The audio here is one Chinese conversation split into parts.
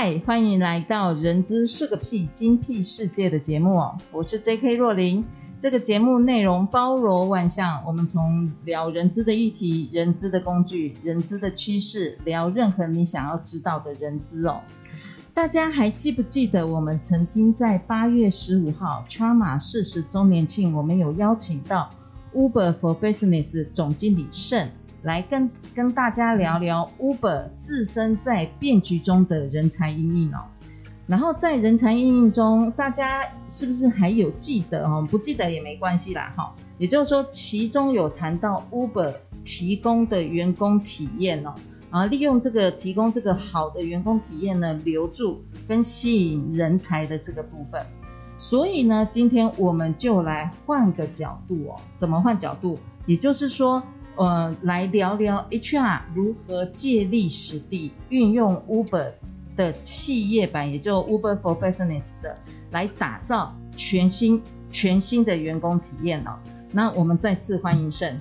嗨，欢迎来到《人资是个屁精辟世界》的节目哦，我是 J.K. 若琳。这个节目内容包罗万象，我们从聊人资的议题、人资的工具、人资的趋势，聊任何你想要知道的人资哦。大家还记不记得我们曾经在八月十五号 Charma 四十周年庆，我们有邀请到 Uber for Business 总经理盛来跟跟大家聊聊 Uber 自身在变局中的人才因应哦。然后在人才因应中，大家是不是还有记得哦？不记得也没关系啦哈。也就是说，其中有谈到 Uber 提供的员工体验哦。啊，利用这个提供这个好的员工体验呢，留住跟吸引人才的这个部分。所以呢，今天我们就来换个角度哦。怎么换角度？也就是说，呃，来聊聊 HR 如何借力使力，运用 Uber 的企业版，也就 Uber for Business 的，来打造全新全新的员工体验哦。那我们再次欢迎盛。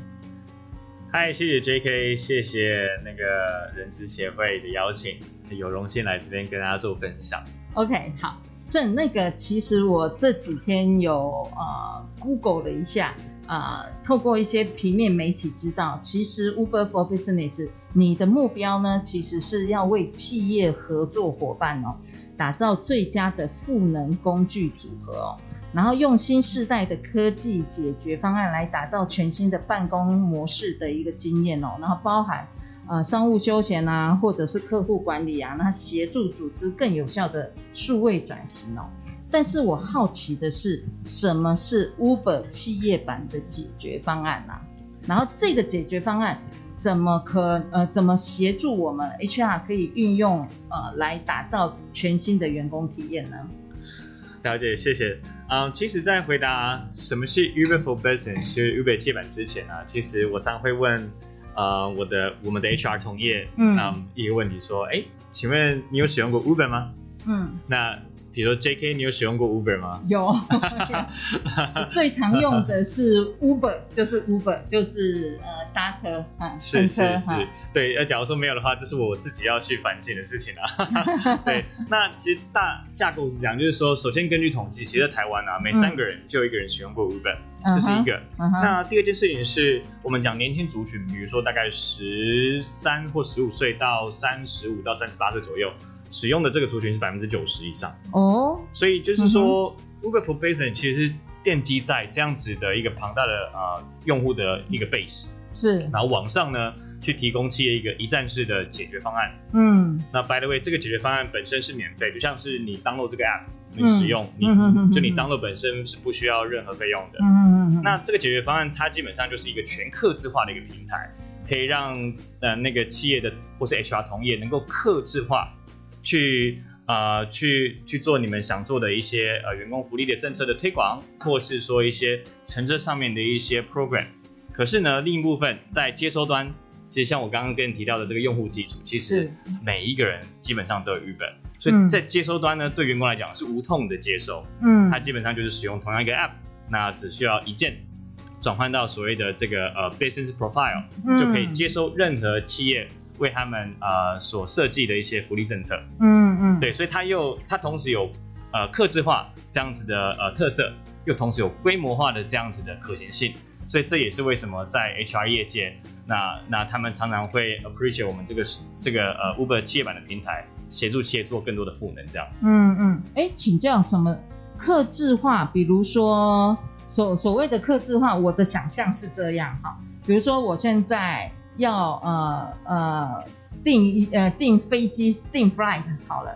嗨，谢谢 J.K.，谢谢那个人资协会的邀请，有荣幸来这边跟大家做分享。OK，好，盛那个其实我这几天有呃 Google 了一下，呃，透过一些平面媒体知道，其实 Uber for Business 你的目标呢，其实是要为企业合作伙伴哦，打造最佳的赋能工具组合哦。然后用新世代的科技解决方案来打造全新的办公模式的一个经验哦，然后包含呃商务休闲啊，或者是客户管理啊，那协助组织更有效的数位转型哦。但是我好奇的是，什么是 Uber 企业版的解决方案啊？然后这个解决方案怎么可呃怎么协助我们 HR 可以运用呃来打造全新的员工体验呢？了解，谢谢。嗯，其实，在回答什么是 Uber for Business，就是 Uber 企业版之前呢、啊，其实我常会问，呃，我的我们的 HR 同业，嗯，嗯，一个问题说，哎，请问你有使用过 Uber 吗？嗯，那。比如说，J.K. 你有使用过 Uber 吗？有，最常用的是 Uber，就是 Uber，就是呃搭车啊，是是是，对。要假如说没有的话，这是我自己要去反省的事情啊。对，那其实大架构是这样，就是说，首先根据统计，其实在台湾啊，每三个人就有一个人使用过 Uber，这、嗯、是一个。Uh. 那第二件事情是我们讲年轻族群，比如说大概十三或十五岁到三十五到三十八岁左右。使用的这个族群是百分之九十以上。哦，所以就是说、嗯、Uber for Business 其实是奠基在这样子的一个庞大的呃用户的一个 base 是，然后往上呢去提供企业一个一站式的解决方案。嗯，那 by the way 这个解决方案本身是免费，就像是你 download 这个 app 你使用，嗯、你、嗯、就你 download 本身是不需要任何费用的。嗯嗯，那这个解决方案它基本上就是一个全客制化的一个平台，可以让呃那个企业的或是 HR 同业能够客制化。去呃去去做你们想做的一些呃员工福利的政策的推广，或是说一些乘车上面的一些 program。可是呢，另一部分在接收端，其实像我刚刚跟你提到的这个用户基础，其实每一个人基本上都有 Uber，所以在接收端呢，对员工来讲是无痛的接收。嗯，他基本上就是使用同样一个 app，那只需要一键转换到所谓的这个呃 business profile，就可以接收任何企业。为他们呃所设计的一些福利政策，嗯嗯，对，所以它又它同时有呃克制化这样子的呃特色，又同时有规模化的这样子的可行性，所以这也是为什么在 HR 业界，那那他们常常会 appreciate 我们这个这个呃 Uber 企业版的平台，协助企业做更多的赋能这样子。嗯嗯，哎，请教什么克制化？比如说所所谓的克制化，我的想象是这样哈，比如说我现在。要呃呃订呃订飞机订 flight 好了，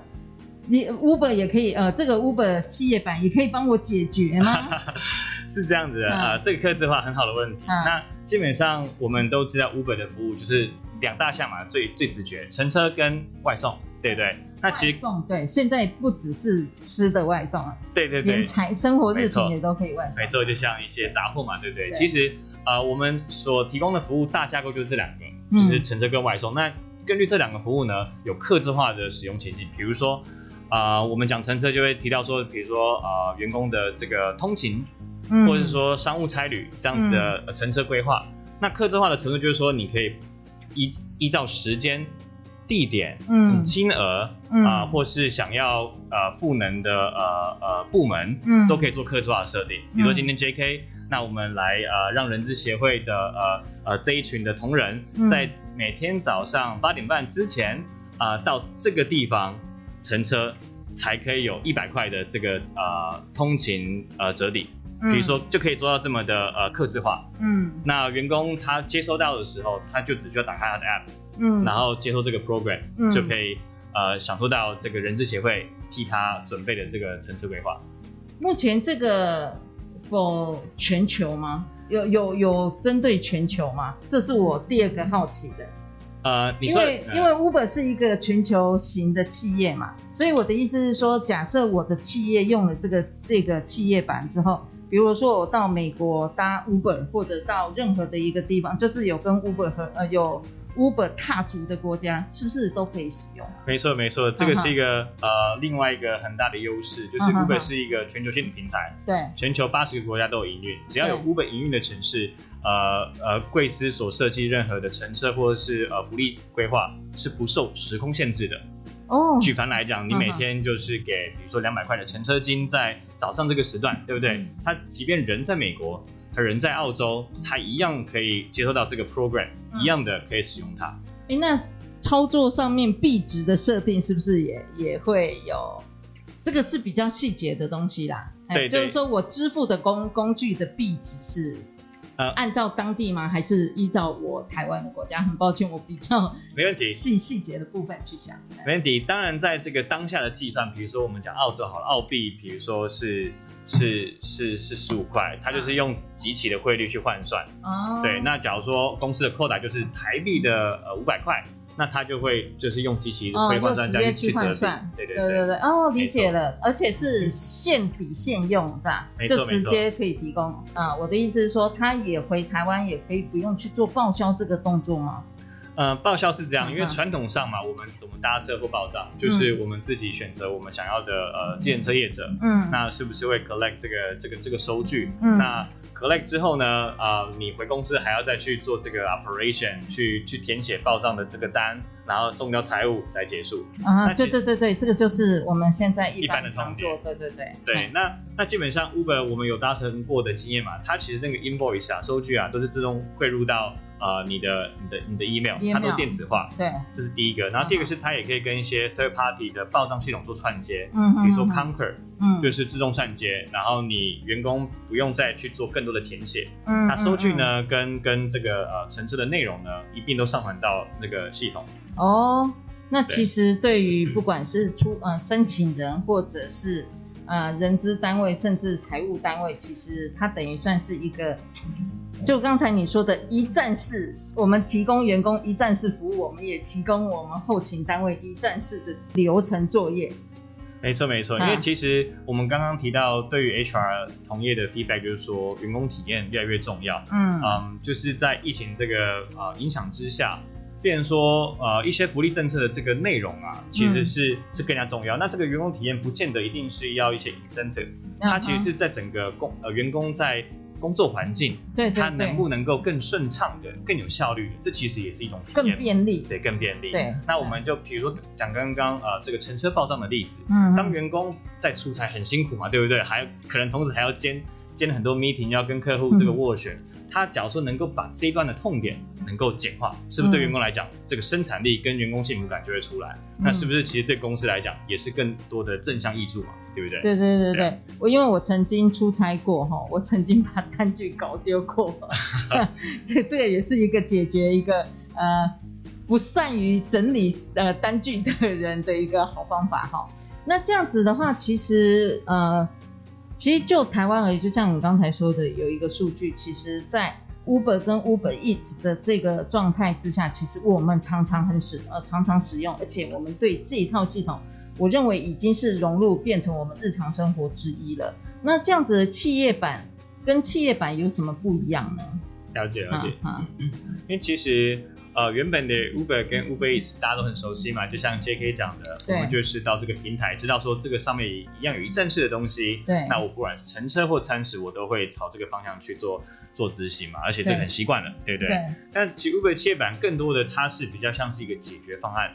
你 Uber 也可以，呃，这个 Uber 企业版也可以帮我解决吗？是这样子的，啊、嗯呃，这个客制化很好的问题。嗯、那基本上我们都知道 Uber 的服务就是两大项嘛，最最直觉，乘车跟外送，对不对？那其实送对，现在不只是吃的外送啊，对对对，连财生活日常也都可以外送。没错，就像一些杂货嘛，对不对？对其实呃，我们所提供的服务大架构就是这两个，就是乘车跟外送。嗯、那根据这两个服务呢，有客制化的使用情境，比如说啊、呃，我们讲乘车就会提到说，比如说啊、呃，员工的这个通勤。或者是说商务差旅这样子的乘车规划，嗯、那客制化的程度就是说，你可以依依照时间、地点、嗯、金额啊、嗯。呃，或是想要呃赋能的呃呃部门，嗯，都可以做客制化的设定。比如说今天 JK，、嗯、那我们来呃让人资协会的呃呃这一群的同仁，在每天早上八点半之前啊、呃、到这个地方乘车，才可以有一百块的这个呃通勤呃折抵。比如说，就可以做到这么的呃克制化。嗯，那员工他接收到的时候，他就只需要打开他的 app，嗯，然后接收这个 program，嗯，就可以呃享受到这个人资协会替他准备的这个城市规划。目前这个 for 全球吗？有有有针对全球吗？这是我第二个好奇的。呃，你说因为、嗯、因为 Uber 是一个全球型的企业嘛，所以我的意思是说，假设我的企业用了这个这个企业版之后。比如说我到美国搭 Uber，或者到任何的一个地方，就是有跟 Uber 和呃有 Uber 踏足的国家，是不是都可以使用？没错没错，这个是一个、uh huh. 呃另外一个很大的优势，就是 Uber 是一个全球性的平台，对、uh，huh huh. 全球八十个国家都有营运，只要有 Uber 营运的城市，呃呃贵司所设计任何的乘车或者是呃福利规划是不受时空限制的。哦，举凡来讲，你每天就是给，比如说两百块的乘车金，在早上这个时段，对不对？他即便人在美国，他人在澳洲，他一样可以接收到这个 program，一样的可以使用它。哎、嗯，那操作上面币值的设定是不是也也会有？这个是比较细节的东西啦。对，对，就是说我支付的工工具的币值是。呃，按照当地吗？还是依照我台湾的国家？很抱歉，我比较没问题，细细节的部分去想。没问题。当然，在这个当下的计算，比如说我们讲澳洲好了，澳币，比如说是是是是十五块，它就是用集齐的汇率去换算。哦。对，那假如说公司的扣打就是台币的呃五百块。那他就会就是用机器推换算，直接去换算，对对对对对，哦，理解了，而且是现抵现用，是吧？就直接可以提供啊。我的意思是说，他也回台湾也可以不用去做报销这个动作吗？呃，报销是这样，因为传统上嘛，我们怎么搭车或报账，就是我们自己选择我们想要的呃，自行车业者，嗯，那是不是会 collect 这个这个这个收据？嗯，那。Collect 之后呢，啊、呃，你回公司还要再去做这个 operation，去去填写报账的这个单，然后送交财务来结束。啊，对对对对，这个就是我们现在一般的操作。对对对。对，那那基本上 Uber 我们有搭乘过的经验嘛，它其实那个 invoice 啊，收据啊，都是自动汇入到。呃，你的你的你的 email，, email 它都电子化，对，这是第一个。然后第二个是它也可以跟一些 third party 的报账系统做串接，嗯，比如说 Conquer，嗯，就是自动串接，然后你员工不用再去做更多的填写，嗯，那收据呢，跟跟这个呃层次的内容呢，一并都上传到那个系统。哦，那其实对于不管是出呃申请人或者是呃人资单位，甚至财务单位，其实它等于算是一个。就刚才你说的一站式，我们提供员工一站式服务，我们也提供我们后勤单位一站式的流程作业。没错没错，因为其实我们刚刚提到，对于 HR 同业的 feedback 就是说，员工体验越来越重要。嗯嗯，就是在疫情这个呃影响之下，变成说呃一些福利政策的这个内容啊，其实是、嗯、是更加重要。那这个员工体验不见得一定是要一些 incentive，它其实是在整个工呃员工在。工作环境，对，它能不能够更顺畅的、更有效率？这其实也是一种体验，更便利，对，更便利。对，那我们就比如说讲刚刚呃这个乘车报账的例子，嗯，当员工在出差很辛苦嘛，对不对？还可能同时还要兼兼很多 meeting，要跟客户这个斡旋。他假如说能够把这一段的痛点能够简化，是不是对员工来讲，嗯、这个生产力跟员工幸福感就会出来？嗯、那是不是其实对公司来讲也是更多的正向益处嘛？对不对？对对对对，我因为我曾经出差过哈，我曾经把单据搞丢过，这这个也是一个解决一个呃不善于整理呃单据的人的一个好方法哈。那这样子的话，其实呃，其实就台湾而言，就像你刚才说的，有一个数据，其实，在 Uber 跟 Uber Eats 的这个状态之下，其实我们常常很使呃常常使用，而且我们对这一套系统，我认为已经是融入变成我们日常生活之一了。那这样子的企业版跟企业版有什么不一样呢？了解了解，因为其实呃原本的 Uber 跟 Uber Eats 大家都很熟悉嘛，就像 JK 讲的，我们就是到这个平台，知道说这个上面一样有一站式的东西，对，那我不管是乘车或餐食，我都会朝这个方向去做做执行嘛，而且这个很习惯了，对，对不对？对。但其实 Uber 企业版更多的它是比较像是一个解决方案，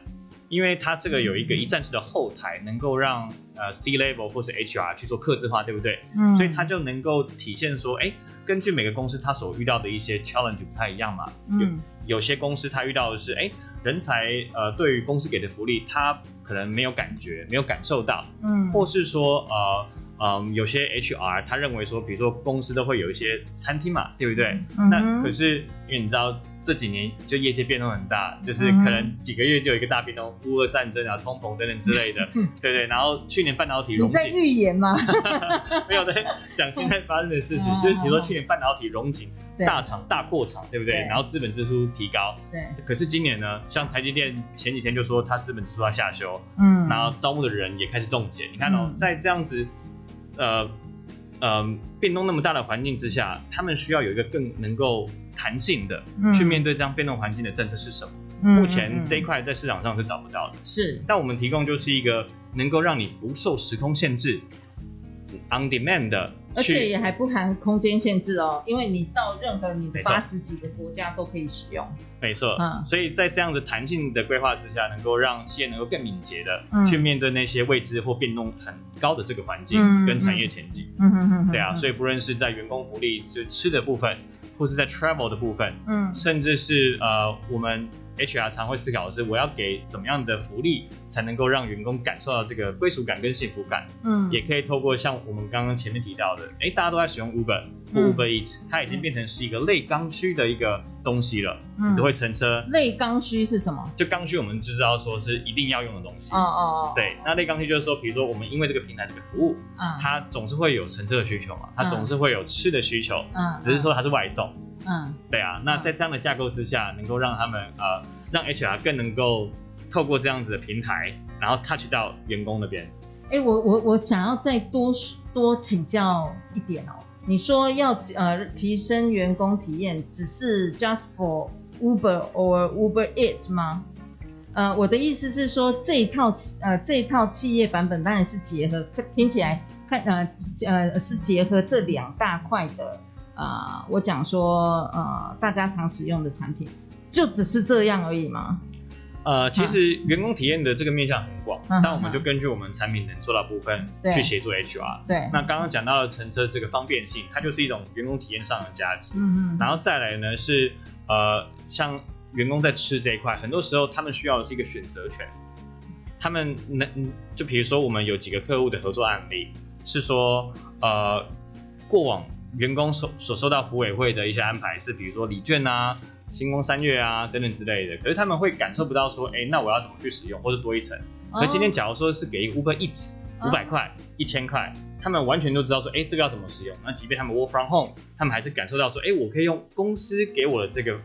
因为它这个有一个一站式的后台，能够让呃 C level 或是 HR 去做客制化，对不对？嗯。所以它就能够体现说，哎。根据每个公司他所遇到的一些 challenge 不太一样嘛，嗯、有有些公司他遇到的是，哎，人才呃对于公司给的福利，他可能没有感觉，没有感受到，嗯，或是说呃。嗯，有些 HR 他认为说，比如说公司都会有一些餐厅嘛，对不对？嗯、那可是因为你知道这几年就业界变动很大，就是可能几个月就有一个大变动，乌俄战争啊、通膨等等之类的，对对。然后去年半导体融景，你在预言吗？没有在讲现在发生的事情，就是比如说去年半导体融景大厂大扩厂，对不对？对，然后资本支出提高，对。可是今年呢，像台积电前几天就说它资本支出要下修，嗯，然后招募的人也开始冻结。你看哦，在这样子。呃，呃，变动那么大的环境之下，他们需要有一个更能够弹性的、嗯、去面对这样变动环境的政策是什么？嗯、目前这一块在市场上是找不到的。是，但我们提供就是一个能够让你不受时空限制，on demand 的。而且也还不含空间限制哦，因为你到任何你八十几个国家都可以使用。没错，嗯，所以在这样的弹性的规划之下，能够让企业能够更敏捷的去面对那些未知或变动很高的这个环境跟产业前景。嗯嗯嗯，对啊，所以不论是在员工福利，是吃的部分，或是在 travel 的部分，嗯，甚至是呃我们。HR 常会思考的是，我要给怎么样的福利，才能够让员工感受到这个归属感跟幸福感？嗯，也可以透过像我们刚刚前面提到的，哎，大家都在使用 Uber 或 Uber Eats，它已经变成是一个类刚需的一个东西了。嗯，都会乘车。类刚需是什么？就刚需，我们就知道说是一定要用的东西。哦哦哦。对，那类刚需就是说，比如说我们因为这个平台这个服务，嗯，它总是会有乘车的需求嘛，它总是会有吃的需求，嗯，只是说它是外送。嗯，对啊，那在这样的架构之下，能够让他们呃，让 HR 更能够透过这样子的平台，然后 touch 到员工那边。哎、欸，我我我想要再多多请教一点哦。你说要呃提升员工体验，只是 just for Uber or Uber Eats 吗？呃，我的意思是说，这一套呃这一套企业版本当然是结合，听起来看呃呃是结合这两大块的。啊、呃，我讲说，呃，大家常使用的产品，就只是这样而已吗？呃，其实员工体验的这个面向很广，嗯、但我们就根据我们产品能做到部分去协助 HR。对，那刚刚讲到的乘车这个方便性，它就是一种员工体验上的价值。嗯嗯。然后再来呢是，呃，像员工在吃这一块，很多时候他们需要的是一个选择权。他们能，就比如说我们有几个客户的合作案例，是说，呃，过往。员工所所收到福委会的一些安排是，比如说礼券啊、星光三月啊等等之类的，可是他们会感受不到说，哎、欸，那我要怎么去使用，或者多一层。可今天假如说是给一个 Uber Eats 五百块、一千块，他们完全都知道说，哎、欸，这个要怎么使用。那即便他们 Work from Home，他们还是感受到说，哎、欸，我可以用公司给我的这个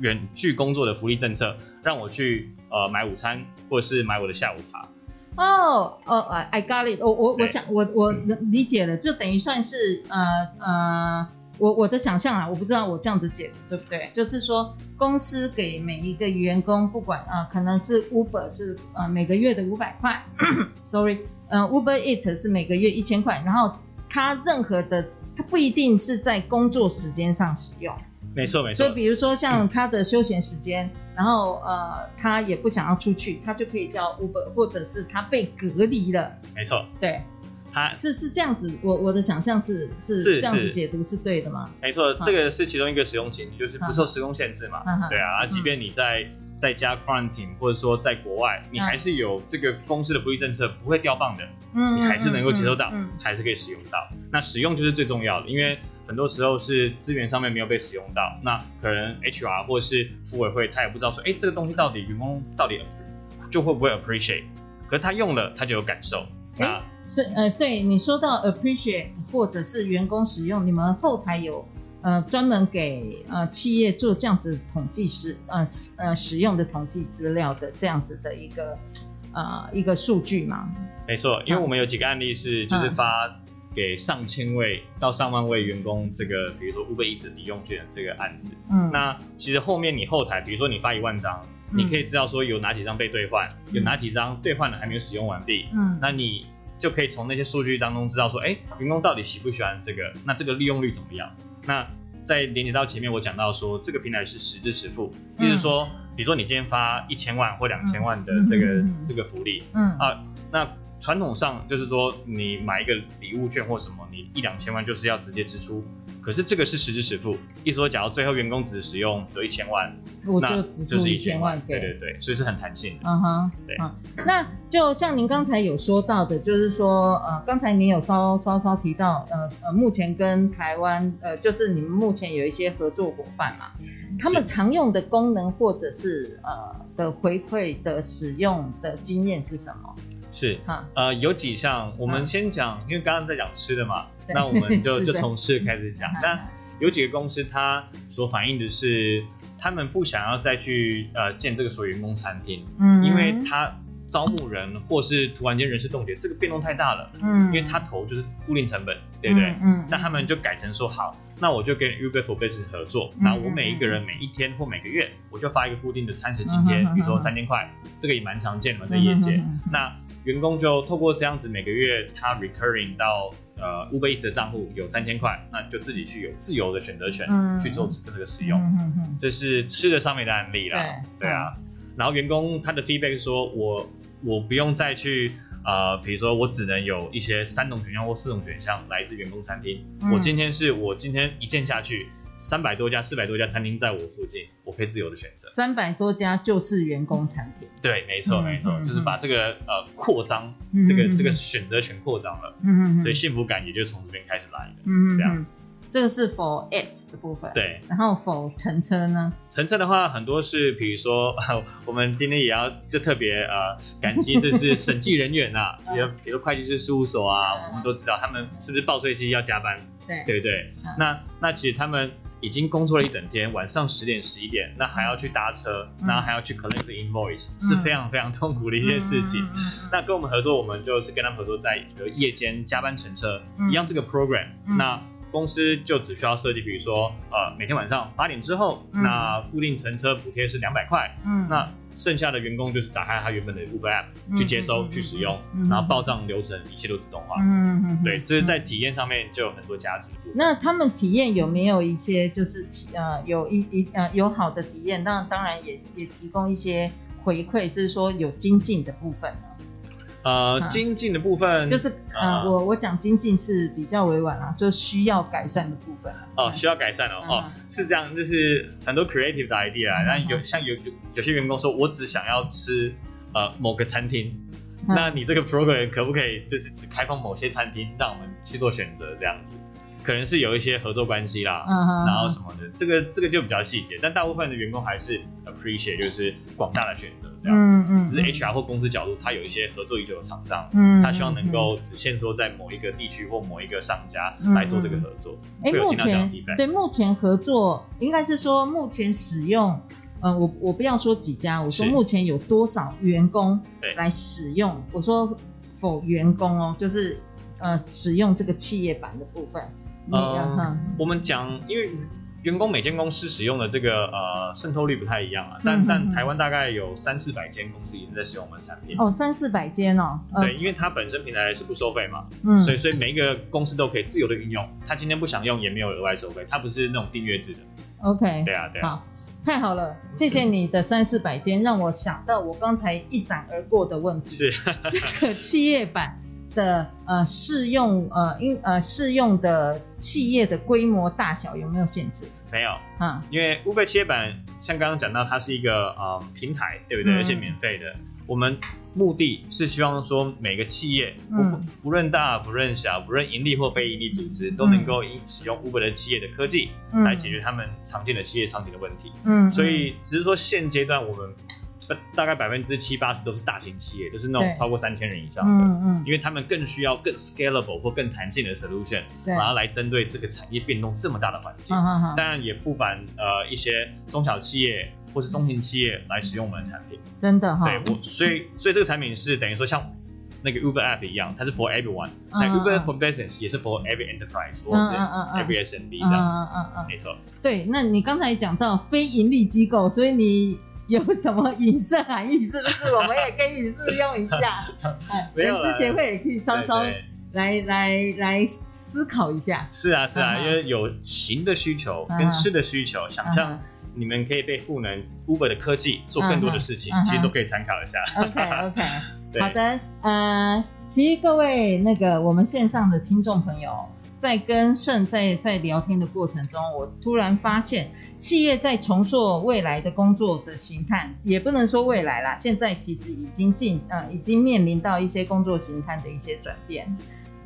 远距工作的福利政策，让我去呃买午餐，或者是买我的下午茶。哦哦，I got it，我我我想我我能理解了，就等于算是呃呃，我我的想象啊，我不知道我这样子解对不对？就是说公司给每一个员工，不管啊、呃，可能是 Uber 是呃每个月的五百块，sorry，呃 Uber Eats 是每个月一千块，然后他任何的他不一定是在工作时间上使用。没错，没错。所以，比如说像他的休闲时间，嗯、然后呃，他也不想要出去，他就可以叫 Uber，或者是他被隔离了。没错，对，他是是这样子。我我的想象是是这样子解读是对的吗？没错，这个是其中一个使用情境，就是不受时空限制嘛。嗯、对啊，即便你在在家 quarantine，或者说在国外，你还是有这个公司的福利政策不会掉棒的。嗯，你还是能够接收到，嗯、还是可以使用到。那使用就是最重要的，因为。很多时候是资源上面没有被使用到，那可能 HR 或者是福委会他也不知道说，哎，这个东西到底员工到底就会不会 appreciate？可是他用了他就有感受。哎、欸，是呃，对你说到 appreciate 或者是员工使用，你们后台有呃专门给呃企业做这样子统计使呃呃使用的统计资料的这样子的一个呃一个数据吗？没错，因为我们有几个案例是就是发给上千位到上万位员工这个，比如说 Uber Eats 抵用券的这个案子。嗯，那其实后面你后台，比如说你发一万张。你可以知道说有哪几张被兑换，嗯、有哪几张兑换了还没有使用完毕。嗯，那你就可以从那些数据当中知道说，哎、欸，员工到底喜不喜欢这个？那这个利用率怎么样？那再连接到前面我讲到说，这个平台是实支实付，就、嗯、是说，比如说你今天发一千万或两千万的这个、嗯、这个福利，嗯啊，那传统上就是说你买一个礼物券或什么，你一两千万就是要直接支出。可是这个是实支实付，意思说，假如最后员工只使用有一千万，我就只付一千万，对对对，所以是很弹性的。嗯哼，对。嗯，那就像您刚才有说到的，就是说，呃，刚才您有稍稍稍提到，呃呃，目前跟台湾，呃，就是你们目前有一些合作伙伴嘛，他们常用的功能或者是呃的回馈的使用的经验是什么？是，啊，呃，有几项，我们先讲，因为刚刚在讲吃的嘛。那我们就 就从吃开始讲，但有几个公司，它所反映的是，他们不想要再去呃建这个所谓员工餐厅，嗯，因为他招募人或是突然间人事冻结，这个变动太大了，嗯，因为他投就是固定成本，对不对？嗯，那他们就改成说，好，那我就跟 Uber for Business 合作，那我每一个人每一天或每个月，我就发一个固定的餐食津贴，比如说三千块，这个也蛮常见的在业界，那员工就透过这样子每个月他 recurring 到。呃，Uber Eats 的账户有三千块，那就自己去有自由的选择权、嗯、去做这个使用。这是吃的上面的案例啦。对，对啊。嗯、然后员工他的 feedback 是说，我我不用再去呃，比如说我只能有一些三种选项或四种选项来自员工餐厅。嗯、我今天是我今天一键下去。三百多家、四百多家餐厅在我附近，我可以自由的选择。三百多家就是员工餐厅。对，没错，没错，就是把这个呃扩张，这个这个选择权扩张了。嗯嗯。所以幸福感也就从这边开始来的。嗯这样子。这个是 for it 的部分。对。然后 for 乘车呢？乘车的话，很多是比如说，我们今天也要就特别呃感激，这是审计人员呐，比如比如会计师事务所啊，我们都知道他们是不是报税期要加班？对，对不对？那那其实他们。已经工作了一整天，晚上十点十一点，那还要去搭车，然后还要去 collect the invoice，是非常非常痛苦的一件事情。那跟我们合作，我们就是跟他们合作在比如夜间加班乘车一样这个 program。那公司就只需要设计，比如说呃每天晚上八点之后，那固定乘车补贴是两百块。嗯，那。剩下的员工就是打开他原本的 Uber App 去接收、去使用，然后报账流程一切都自动化。嗯嗯，对，所以在体验上面就有很多价值。那他们体验有没有一些就是呃有一一呃有好的体验？那当然也也提供一些回馈，就是说有精进的部分呢？呃，精进的部分就是呃，我我讲精进是比较委婉啊，说需要改善的部分。哦，需要改善哦，哦，是这样，就是很多 creative 的 idea，然后有像有有有些员工说，我只想要吃呃某个餐厅，那你这个 program 可不可以就是只开放某些餐厅，让我们去做选择这样子？可能是有一些合作关系啦，然后什么的，这个这个就比较细节，但大部分的员工还是 appreciate，就是广大的选择这样。嗯嗯。只是 HR 或公司角度，他有一些合作已久的厂商，嗯，他希望能够只限说在某一个地区或某一个商家来做这个合作。哎，目前对目前合作应该是说目前使用，呃，我我不要说几家，我说目前有多少员工来使用？我说否员工哦，就是呃使用这个企业版的部分。呃，我们讲，因为员工每间公司使用的这个呃渗透率不太一样啊，但但台湾大概有三四百间公司已经在使用我们的产品。哦，三四百间哦，对，因为它本身平台是不收费嘛，嗯，所以所以每一个公司都可以自由的运用，他今天不想用也没有额外收费，它不是那种订阅制的，OK，对啊对啊，好，太好了，谢谢你的三四百间，让我想到我刚才一闪而过的问题，是。这个企业版。的呃适用呃应呃适用的企业的规模大小有没有限制？没有啊，因为 Uber 企业版像刚刚讲到，它是一个呃平台，对不对？嗯、而且免费的。我们目的是希望说每个企业不、嗯、不论大不论小，不论盈利或非盈利组织，都能够使用 Uber 的企业的科技来解决他们常见的企业场景的问题。嗯，所以只是说现阶段我们。大概百分之七八十都是大型企业，就是那种超过三千人以上的，嗯嗯，因为他们更需要更 scalable 或更弹性的 solution，对，然后来针对这个产业变动这么大的环境。当然也不凡呃一些中小企业或是中型企业来使用我们的产品，真的哈。对，我所以所以这个产品是等于说像那个 Uber App 一样，它是 for everyone，那 Uber for Business 也是 for every enterprise 或者是 every SMB 这样子，嗯嗯嗯，没错。对，那你刚才讲到非盈利机构，所以你有什么隐身含义？是不是我们也可以试用一下？没有，人资协会也可以稍稍来来来思考一下。是啊是啊，因为有行的需求跟吃的需求，想象。你们可以被赋能 Uber 的科技做更多的事情，uh -huh, uh -huh. 其实都可以参考一下。OK OK，好的，呃，其实各位那个我们线上的听众朋友，在跟盛在在聊天的过程中，我突然发现，企业在重塑未来的工作的形态，也不能说未来啦，现在其实已经进呃已经面临到一些工作形态的一些转变。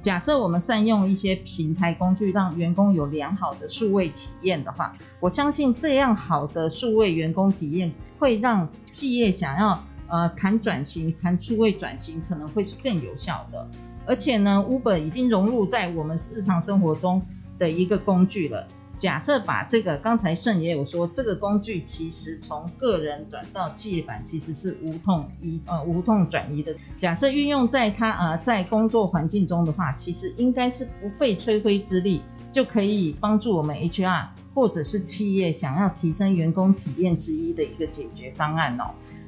假设我们善用一些平台工具，让员工有良好的数位体验的话，我相信这样好的数位员工体验会让企业想要呃谈转型、谈数位转型，可能会是更有效的。而且呢，Uber 已经融入在我们日常生活中的一个工具了。假设把这个，刚才盛也有说，这个工具其实从个人转到企业版，其实是无痛移呃无痛转移的。假设运用在他呃在工作环境中的话，其实应该是不费吹灰之力就可以帮助我们 HR 或者是企业想要提升员工体验之一的一个解决方案哦。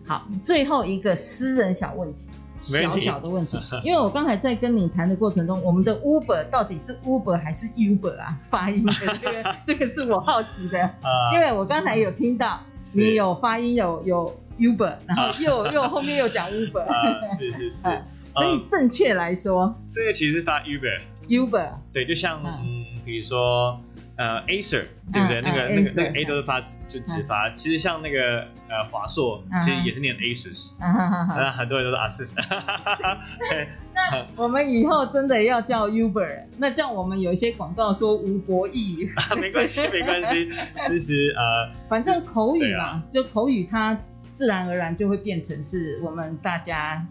好，最后一个私人小问题。小小的问题，因为我刚才在跟你谈的过程中，我们的 Uber 到底是 Uber 还是 Uber 啊？发音的这个，这个是我好奇的。因为我刚才有听到你有发音有有 Uber，然后又又后面又讲 Uber，是是是。所以正确来说，这个其实是发 Uber。Uber。对，就像嗯，比如说。呃，Acer 对不对？那个那个那个 A 都是发就直发。其实像那个呃华硕，其实也是念 Asus。那很多人都是 Asus。那我们以后真的要叫 Uber，那这样我们有一些广告说吴博义。没关系，没关系。其实呃，反正口语嘛，就口语它自然而然就会变成是我们大家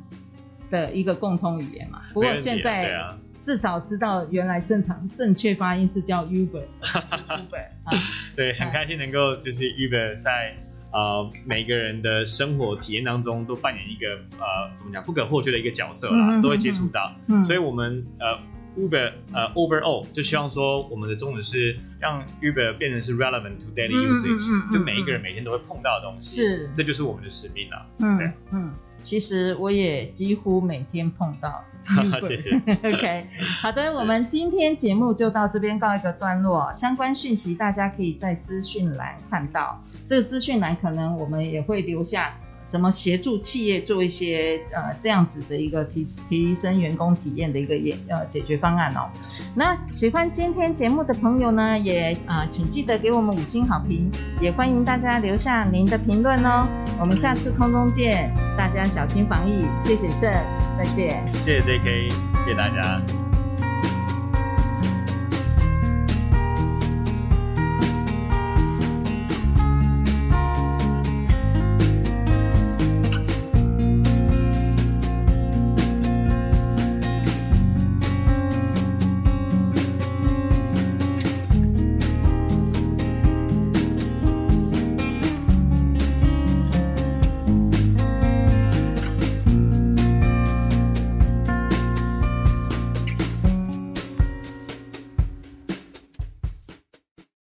的一个共通语言嘛。不过现在。至少知道原来正常正确发音是叫 Uber，是 Uber 啊。对，很开心能够就是 Uber 在呃每个人的生活体验当中都扮演一个呃怎么讲不可或缺的一个角色啦，嗯、都会接触到。嗯、所以我们呃 Uber 呃 overall 就希望说我们的宗旨是让 Uber 变成是 relevant to daily usage，、就每一个人每天都会碰到的东西。是，这就是我们的使命了。嗯，对，嗯。其实我也几乎每天碰到。谢谢。OK，好的，我们今天节目就到这边告一个段落。相关讯息大家可以在资讯栏看到，这个资讯栏可能我们也会留下。怎么协助企业做一些呃这样子的一个提提升员工体验的一个也呃解决方案哦？那喜欢今天节目的朋友呢，也、呃、请记得给我们五星好评，也欢迎大家留下您的评论哦。我们下次空中见，大家小心防疫，谢谢盛，再见。谢谢 JK，谢谢大家。